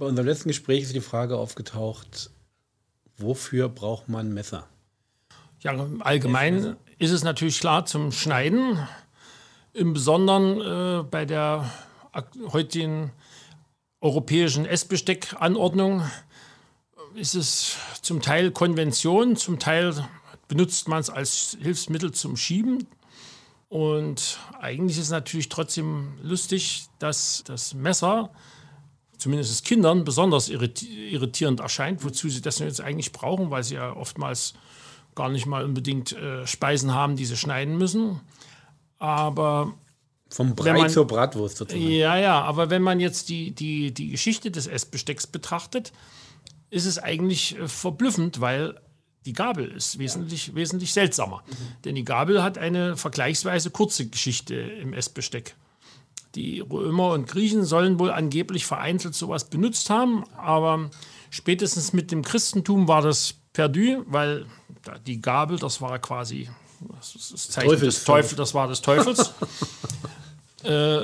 Bei unserem letzten Gespräch ist die Frage aufgetaucht, wofür braucht man Messer? Ja, allgemein ist es natürlich klar zum Schneiden. Im Besonderen äh, bei der heutigen europäischen Essbesteckanordnung ist es zum Teil Konvention, zum Teil benutzt man es als Hilfsmittel zum Schieben. Und eigentlich ist es natürlich trotzdem lustig, dass das Messer, zumindest Kindern, besonders irritierend erscheint, wozu sie das jetzt eigentlich brauchen, weil sie ja oftmals gar nicht mal unbedingt äh, Speisen haben, die sie schneiden müssen. Aber vom Brei man, zur Bratwurst sozusagen. Ja, ja, aber wenn man jetzt die, die, die Geschichte des Essbestecks betrachtet, ist es eigentlich äh, verblüffend, weil die Gabel ist wesentlich, ja. wesentlich seltsamer. Mhm. Denn die Gabel hat eine vergleichsweise kurze Geschichte im Essbesteck. Die Römer und Griechen sollen wohl angeblich vereinzelt sowas benutzt haben, aber spätestens mit dem Christentum war das perdu, weil die Gabel, das war quasi das, Zeichen des Teufels, das war des Teufels. äh,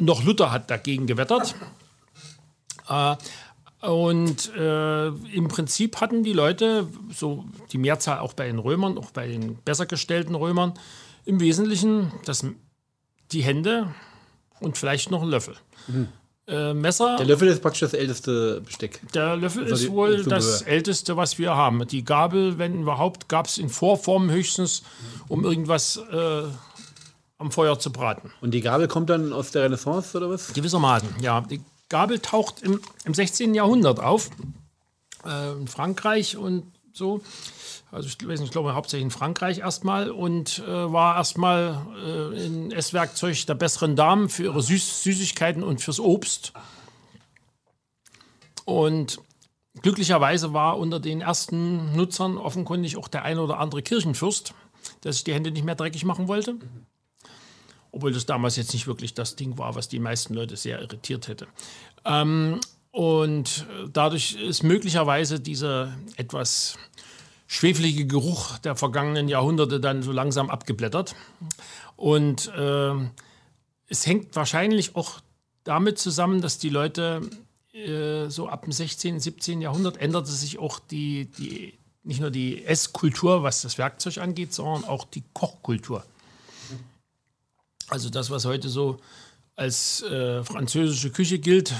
noch Luther hat dagegen gewettert. Äh, und äh, im Prinzip hatten die Leute, so die Mehrzahl auch bei den Römern, auch bei den besser gestellten Römern, im Wesentlichen das, die Hände und vielleicht noch einen Löffel. Mhm. Äh, Messer. Der Löffel ist praktisch das älteste Besteck. Der Löffel ist, ist wohl das älteste, was wir haben. Die Gabel, wenn überhaupt, gab es in Vorform höchstens, um irgendwas äh, am Feuer zu braten. Und die Gabel kommt dann aus der Renaissance oder was? Gewissermaßen, ja. Die Gabel taucht im, im 16. Jahrhundert auf, äh, in Frankreich und so. Also ich, weiß nicht, ich glaube hauptsächlich in Frankreich erstmal und äh, war erstmal äh, ein Esswerkzeug der besseren Damen für ihre Süß Süßigkeiten und fürs Obst. Und glücklicherweise war unter den ersten Nutzern offenkundig auch der eine oder andere Kirchenfürst, der sich die Hände nicht mehr dreckig machen wollte. Obwohl das damals jetzt nicht wirklich das Ding war, was die meisten Leute sehr irritiert hätte. Ähm, und dadurch ist möglicherweise dieser etwas schwefelige Geruch der vergangenen Jahrhunderte dann so langsam abgeblättert. Und äh, es hängt wahrscheinlich auch damit zusammen, dass die Leute äh, so ab dem 16., 17. Jahrhundert änderte sich auch die, die nicht nur die Esskultur, was das Werkzeug angeht, sondern auch die Kochkultur. Also das, was heute so als äh, französische Küche gilt,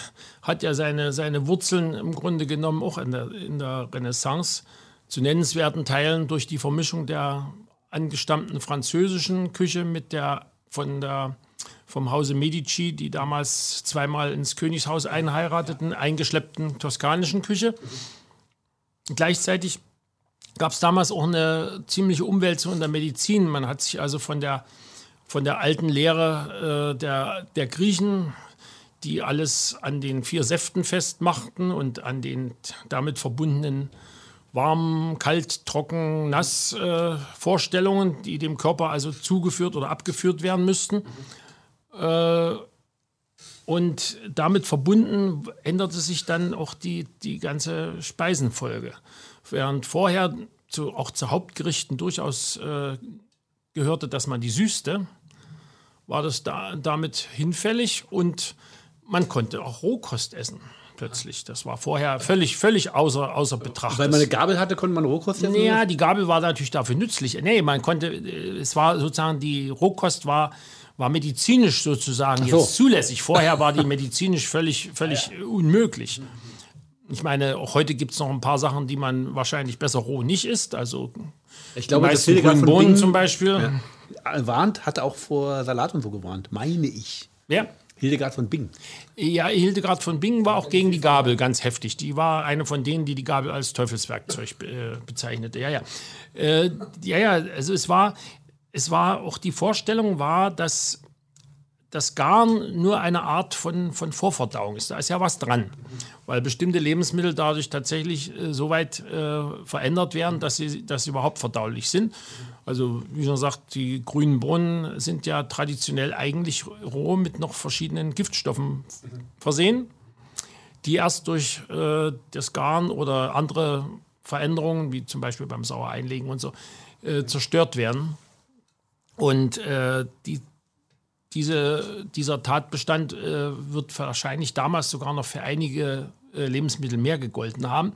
hat ja seine, seine Wurzeln im Grunde genommen auch in der, in der Renaissance zu nennenswerten Teilen durch die Vermischung der angestammten französischen Küche mit der von der vom Hause Medici, die damals zweimal ins Königshaus einheirateten, eingeschleppten toskanischen Küche. Gleichzeitig gab es damals auch eine ziemliche Umwälzung in der Medizin. Man hat sich also von der von der alten Lehre äh, der, der Griechen, die alles an den vier Säften festmachten und an den damit verbundenen warm, kalt, trocken, nass äh, Vorstellungen, die dem Körper also zugeführt oder abgeführt werden müssten. Äh, und damit verbunden änderte sich dann auch die, die ganze Speisenfolge. Während vorher zu, auch zu Hauptgerichten durchaus äh, gehörte, dass man die süßte, war das da, damit hinfällig und man konnte auch Rohkost essen plötzlich. Das war vorher völlig, völlig außer, außer Betracht. Weil man eine Gabel hatte, konnte man Rohkost essen? Naja, die Gabel war natürlich dafür nützlich. Nee, man konnte, äh, es war sozusagen, die Rohkost war, war medizinisch sozusagen so. jetzt zulässig. Vorher war die medizinisch völlig, völlig ja. unmöglich. Ich meine, auch heute gibt es noch ein paar Sachen, die man wahrscheinlich besser roh nicht isst. Also ich glaube, das Hildegard von Bohnen Bingen, zum Beispiel. Ja, warnt, hat auch vor Salat und so gewarnt, meine ich. Wer? Hildegard von Bingen. Ja, Hildegard von Bingen war auch gegen die Gabel ganz heftig. Die war eine von denen, die die Gabel als Teufelswerkzeug äh, bezeichnete. Ja, ja. Äh, ja, ja, also es war, es war auch die Vorstellung war, dass das Garn nur eine Art von, von Vorverdauung ist. Da ist ja was dran, weil bestimmte Lebensmittel dadurch tatsächlich äh, so weit äh, verändert werden, dass sie, dass sie überhaupt verdaulich sind. Also wie schon sagt, die grünen Bohnen sind ja traditionell eigentlich roh mit noch verschiedenen Giftstoffen versehen, die erst durch äh, das Garn oder andere Veränderungen, wie zum Beispiel beim Sauereinlegen und so, äh, zerstört werden. Und äh, die, diese, dieser Tatbestand äh, wird wahrscheinlich damals sogar noch für einige äh, Lebensmittel mehr gegolten haben,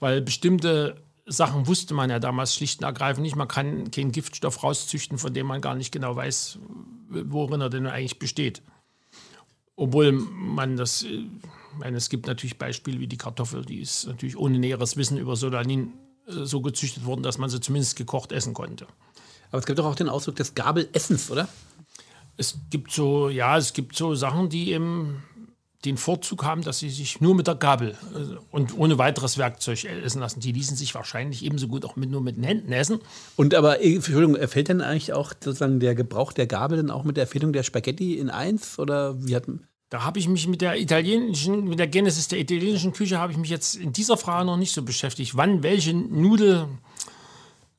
weil bestimmte Sachen wusste man ja damals schlicht und ergreifend nicht. Man kann keinen Giftstoff rauszüchten, von dem man gar nicht genau weiß, worin er denn eigentlich besteht. Obwohl man das, ich meine, es gibt natürlich Beispiele wie die Kartoffel, die ist natürlich ohne näheres Wissen über Solanin so gezüchtet worden, dass man sie zumindest gekocht essen konnte. Aber es gibt doch auch den Ausdruck des Gabelessens, oder? Es gibt so, ja, es gibt so Sachen, die eben den Vorzug haben, dass sie sich nur mit der Gabel äh, und ohne weiteres Werkzeug essen lassen. Die ließen sich wahrscheinlich ebenso gut auch mit, nur mit den Händen essen. Und aber, äh, Entschuldigung, erfällt denn eigentlich auch sozusagen der Gebrauch der Gabel dann auch mit der Erfindung der Spaghetti in eins? Oder wie hat da habe ich mich mit der italienischen, mit der Genesis der italienischen Küche habe ich mich jetzt in dieser Frage noch nicht so beschäftigt. Wann welche Nudel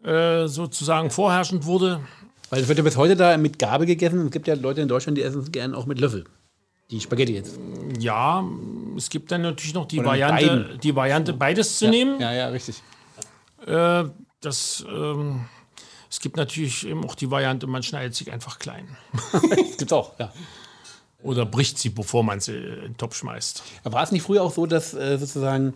äh, sozusagen vorherrschend wurde. Weil es wird ja bis heute da mit Gabel gegessen. Es gibt ja Leute in Deutschland, die essen es gerne auch mit Löffel. Die Spaghetti jetzt. Ja, es gibt dann natürlich noch die Variante, die Variante, beides zu ja, nehmen. Ja, ja, richtig. Äh, das, ähm, es gibt natürlich eben auch die Variante, man schneidet sich einfach klein. gibt's auch, ja. Oder bricht sie, bevor man sie in den Topf schmeißt. War es nicht früher auch so, dass äh, sozusagen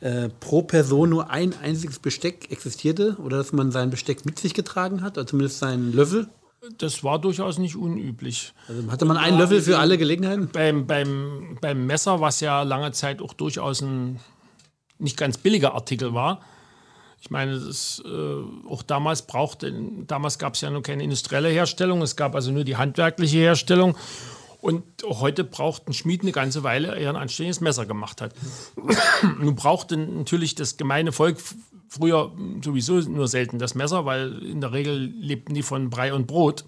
äh, pro Person nur ein einziges Besteck existierte? Oder dass man sein Besteck mit sich getragen hat? Oder zumindest seinen Löffel? Das war durchaus nicht unüblich. Also hatte man einen Löffel für alle Gelegenheiten? Beim, beim, beim Messer, was ja lange Zeit auch durchaus ein nicht ganz billiger Artikel war. Ich meine, das, äh, auch damals brauchte, damals gab es ja noch keine industrielle Herstellung, es gab also nur die handwerkliche Herstellung. Und heute braucht ein Schmied eine ganze Weile, ehe er ein anständiges Messer gemacht hat. Nun brauchte natürlich das gemeine Volk früher sowieso nur selten das Messer, weil in der Regel lebten die von Brei und Brot.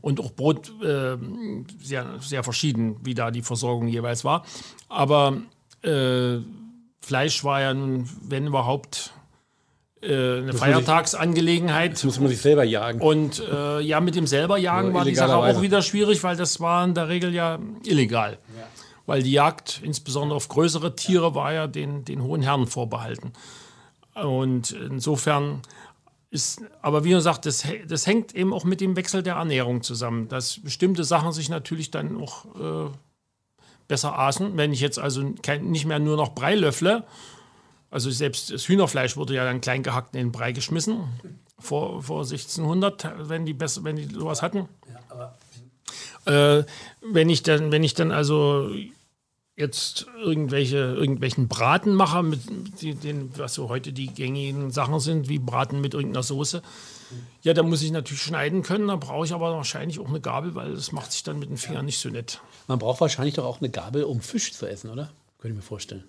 Und auch Brot äh, sehr, sehr verschieden, wie da die Versorgung jeweils war. Aber äh, Fleisch war ja nun, wenn überhaupt, äh, eine Feiertagsangelegenheit. Das muss man sich selber jagen. Und äh, ja, mit dem selber jagen war die Sache auch wieder schwierig, weil das war in der Regel ja illegal. Ja. Weil die Jagd, insbesondere auf größere Tiere, war ja den, den hohen Herren vorbehalten. Und insofern ist, aber wie gesagt, das, das hängt eben auch mit dem Wechsel der Ernährung zusammen, dass bestimmte Sachen sich natürlich dann auch äh, besser aßen. Wenn ich jetzt also kein, nicht mehr nur noch Brei löffle, also selbst das Hühnerfleisch wurde ja dann klein gehackt in den Brei geschmissen, vor, vor 1600, wenn die, besser, wenn die sowas hatten. Äh, wenn, ich dann, wenn ich dann also jetzt irgendwelche, irgendwelchen Braten mache, mit den, was so heute die gängigen Sachen sind, wie Braten mit irgendeiner Soße, ja, da muss ich natürlich schneiden können, da brauche ich aber wahrscheinlich auch eine Gabel, weil das macht sich dann mit den Fingern nicht so nett. Man braucht wahrscheinlich doch auch eine Gabel, um Fisch zu essen, oder? Könnte ich mir vorstellen.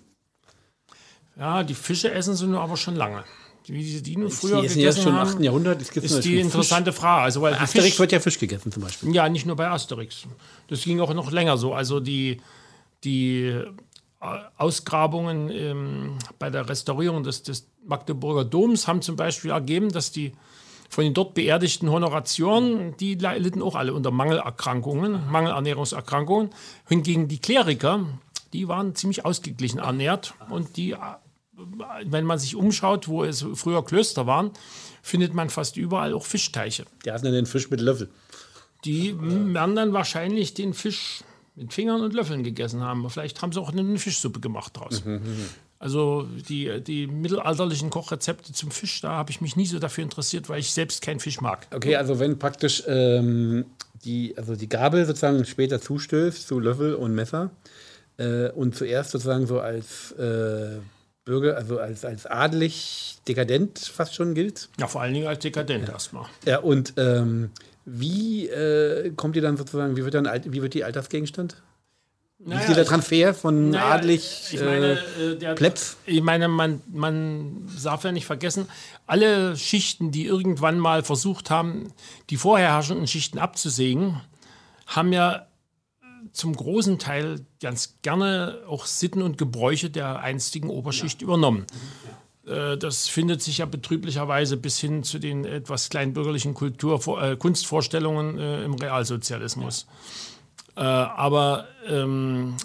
Ja, die Fische essen sie nur aber schon lange. Wie diese Dino früher die gegessen schon im 8. Jahrhundert. Das ist die interessante Fisch. Frage. Also, weil Asterix Fisch, wird ja Fisch gegessen zum Beispiel. Ja, nicht nur bei Asterix. Das ging auch noch länger so. Also die, die äh, Ausgrabungen ähm, bei der Restaurierung des, des Magdeburger Doms haben zum Beispiel ergeben, dass die von den dort beerdigten Honoratioren, die litten auch alle unter Mangelerkrankungen, Mangelernährungserkrankungen. Hingegen die Kleriker, die waren ziemlich ausgeglichen ernährt und die wenn man sich umschaut, wo es früher Klöster waren, findet man fast überall auch Fischteiche. Die hatten den Fisch mit Löffel. Die werden dann wahrscheinlich den Fisch mit Fingern und Löffeln gegessen haben. Vielleicht haben sie auch eine Fischsuppe gemacht draus. Mhm, mhm, mhm. Also die, die mittelalterlichen Kochrezepte zum Fisch, da habe ich mich nie so dafür interessiert, weil ich selbst keinen Fisch mag. Okay, also wenn praktisch ähm, die, also die Gabel sozusagen später zustößt zu Löffel und Messer äh, und zuerst sozusagen so als äh, Bürger, also als, als adelig dekadent fast schon gilt. Ja, vor allen Dingen als dekadent ja. erstmal. Ja, und ähm, wie äh, kommt ihr dann sozusagen, wie wird, dann, wie wird die Altersgegenstand? Naja, wie ist dieser Transfer von naja, adlig ich meine, äh, äh, der, Plebs? Ich meine, man, man darf ja nicht vergessen, alle Schichten, die irgendwann mal versucht haben, die vorher herrschenden Schichten abzusägen, haben ja zum großen Teil ganz gerne auch Sitten und Gebräuche der einstigen Oberschicht ja. übernommen. Äh, das findet sich ja betrüblicherweise bis hin zu den etwas kleinbürgerlichen Kultur, äh, Kunstvorstellungen äh, im Realsozialismus. Ja. Äh, aber ähm,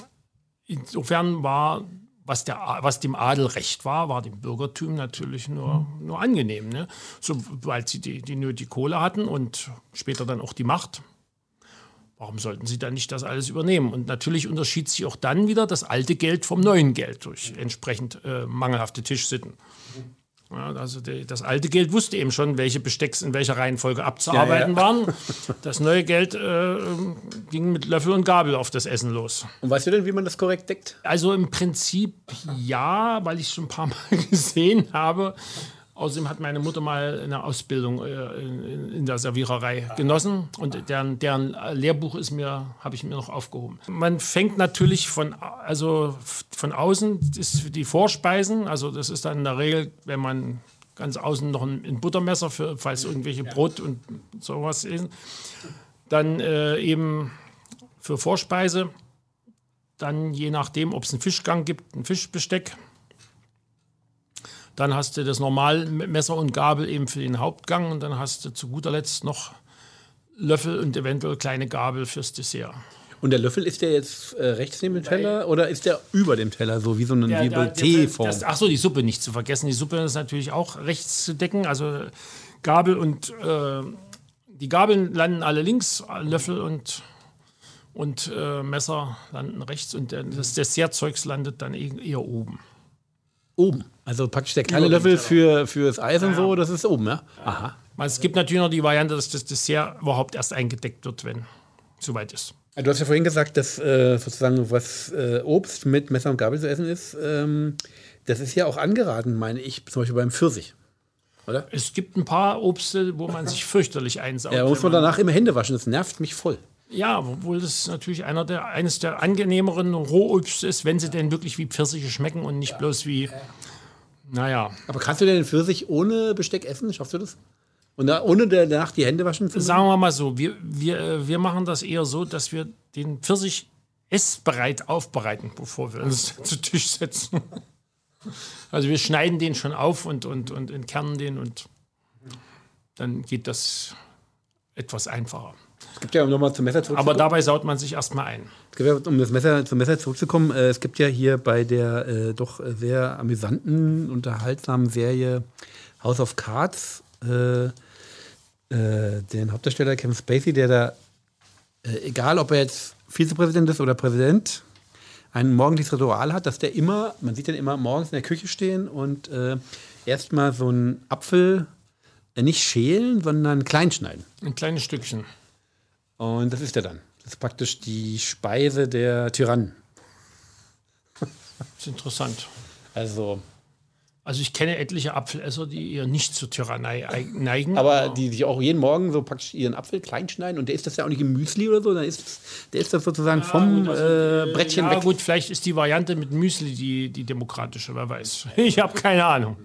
insofern war, was, der, was dem Adel recht war, war dem Bürgertum natürlich nur, nur angenehm. Ne? Sobald sie die, die nötige Kohle hatten und später dann auch die Macht, Warum sollten sie dann nicht das alles übernehmen? Und natürlich unterschied sich auch dann wieder das alte Geld vom neuen Geld durch entsprechend äh, mangelhafte Tischsitten. Ja, also die, das alte Geld wusste eben schon, welche Bestecks in welcher Reihenfolge abzuarbeiten ja, ja. waren. Das neue Geld äh, ging mit Löffel und Gabel auf das Essen los. Und weißt du denn, wie man das korrekt deckt? Also im Prinzip ja, weil ich es schon ein paar Mal gesehen habe. Außerdem hat meine Mutter mal eine Ausbildung äh, in, der Serviererei genossen und deren, deren Lehrbuch ist mir, habe ich mir noch aufgehoben. Man fängt natürlich von, also von außen, ist die Vorspeisen, also das ist dann in der Regel, wenn man ganz außen noch ein, ein Buttermesser, für, falls irgendwelche Brot und sowas ist, dann äh, eben für Vorspeise, dann je nachdem, ob es einen Fischgang gibt, ein Fischbesteck, dann hast du das normal Messer und Gabel eben für den Hauptgang und dann hast du zu guter Letzt noch Löffel und eventuell kleine Gabel fürs Dessert. Und der Löffel ist der jetzt äh, rechts neben dem Teller oder ist der über dem Teller, so wie so eine T-Form? Achso, die Suppe nicht zu vergessen. Die Suppe ist natürlich auch rechts zu decken. Also Gabel und äh, die Gabeln landen alle links, Löffel und, und äh, Messer landen rechts und das Dessertzeugs landet dann e-, eher oben. Oben. Also praktisch der kleine Löffel für, das Eis und so, das ist oben, ja? Aha. Es gibt natürlich noch die Variante, dass das Dessert überhaupt erst eingedeckt wird, wenn es soweit ist. Du hast ja vorhin gesagt, dass äh, sozusagen was äh, Obst mit Messer und Gabel zu essen ist. Ähm, das ist ja auch angeraten, meine ich, zum Beispiel beim Pfirsich. Oder? Es gibt ein paar Obste, wo man sich fürchterlich einsaugt. Ja, muss man danach immer Hände waschen. Das nervt mich voll. Ja, obwohl das natürlich einer der, eines der angenehmeren Rohobst ist, wenn sie denn wirklich wie Pfirsiche schmecken und nicht bloß wie, naja. Aber kannst du denn den Pfirsich ohne Besteck essen? Schaffst du das? Und da, ohne danach die Hände waschen zu Sagen wir mal so, wir, wir, äh, wir machen das eher so, dass wir den Pfirsich essbereit aufbereiten, bevor wir uns zu Tisch setzen. Also wir schneiden den schon auf und, und, und entkernen den und dann geht das etwas einfacher. Es gibt ja, um nochmal zum Messer zurückzukommen. Aber dabei saut man sich erstmal ein. Es gibt ja, um das Messer, zum Messer zurückzukommen, äh, es gibt ja hier bei der äh, doch sehr amüsanten, unterhaltsamen Serie House of Cards äh, äh den Hauptdarsteller Kevin Spacey, der da, äh, egal ob er jetzt Vizepräsident ist oder Präsident, ein morgendliches Ritual hat, dass der immer, man sieht den immer morgens in der Küche stehen und äh, erstmal so einen Apfel nicht schälen, sondern klein schneiden. Ein kleines Stückchen. Und das ist er dann. Das ist praktisch die Speise der Tyrannen. Das ist interessant. Also. Also ich kenne etliche Apfelesser, die eher nicht zur Tyrannei neigen. Aber, aber die sich auch jeden Morgen so praktisch ihren Apfel klein schneiden und der ist das ja auch nicht im Müsli oder so, dann ist das, der ist das sozusagen ja, vom gut, also, äh, Brettchen ja, weg. gut, vielleicht ist die Variante mit Müsli die, die demokratische, wer weiß. Ich habe keine Ahnung.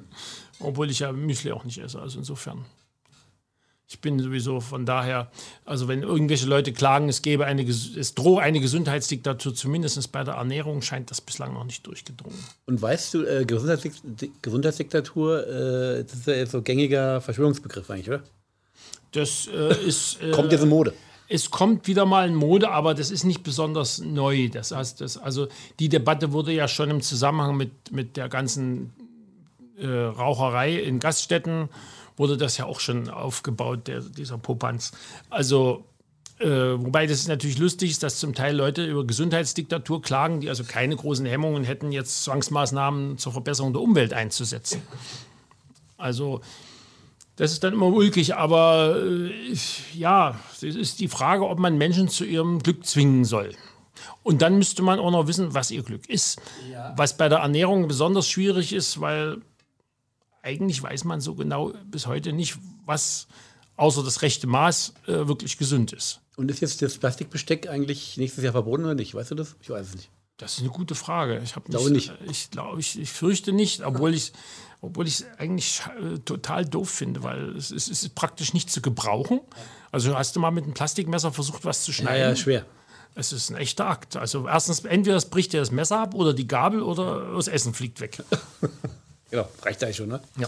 Obwohl ich ja Müsli auch nicht esse, also insofern. Ich bin sowieso von daher, also wenn irgendwelche Leute klagen, es gäbe eine, es drohe eine Gesundheitsdiktatur, zumindest bei der Ernährung, scheint das bislang noch nicht durchgedrungen. Und weißt du, äh, Gesundheitsdiktatur, äh, das ist ja so ein gängiger Verschwörungsbegriff eigentlich, oder? Das äh, ist. Äh, kommt jetzt in Mode. Es kommt wieder mal in Mode, aber das ist nicht besonders neu. Das heißt, das, also die Debatte wurde ja schon im Zusammenhang mit, mit der ganzen äh, Raucherei in Gaststätten wurde das ja auch schon aufgebaut, der, dieser Popanz. Also, äh, wobei das natürlich lustig ist, dass zum Teil Leute über Gesundheitsdiktatur klagen, die also keine großen Hemmungen hätten, jetzt Zwangsmaßnahmen zur Verbesserung der Umwelt einzusetzen. Also, das ist dann immer ulkig, aber äh, ja, es ist die Frage, ob man Menschen zu ihrem Glück zwingen soll. Und dann müsste man auch noch wissen, was ihr Glück ist. Ja. Was bei der Ernährung besonders schwierig ist, weil eigentlich weiß man so genau bis heute nicht, was außer das rechte Maß äh, wirklich gesund ist. Und ist jetzt das Plastikbesteck eigentlich nächstes Jahr verboten oder nicht? Weißt du das? Ich weiß es nicht. Das ist eine gute Frage. Ich glaube nicht. Ich glaube, ich, ich fürchte nicht, obwohl ich obwohl ich eigentlich äh, total doof finde, weil es, es, ist praktisch nicht zu gebrauchen. Also hast du mal mit einem Plastikmesser versucht, was zu schneiden? Ja, ja, schwer. Es ist ein echter Akt. Also erstens, entweder es bricht dir das Messer ab oder die Gabel oder das Essen fliegt weg. Genau, reicht eigentlich schon, ne? Ja.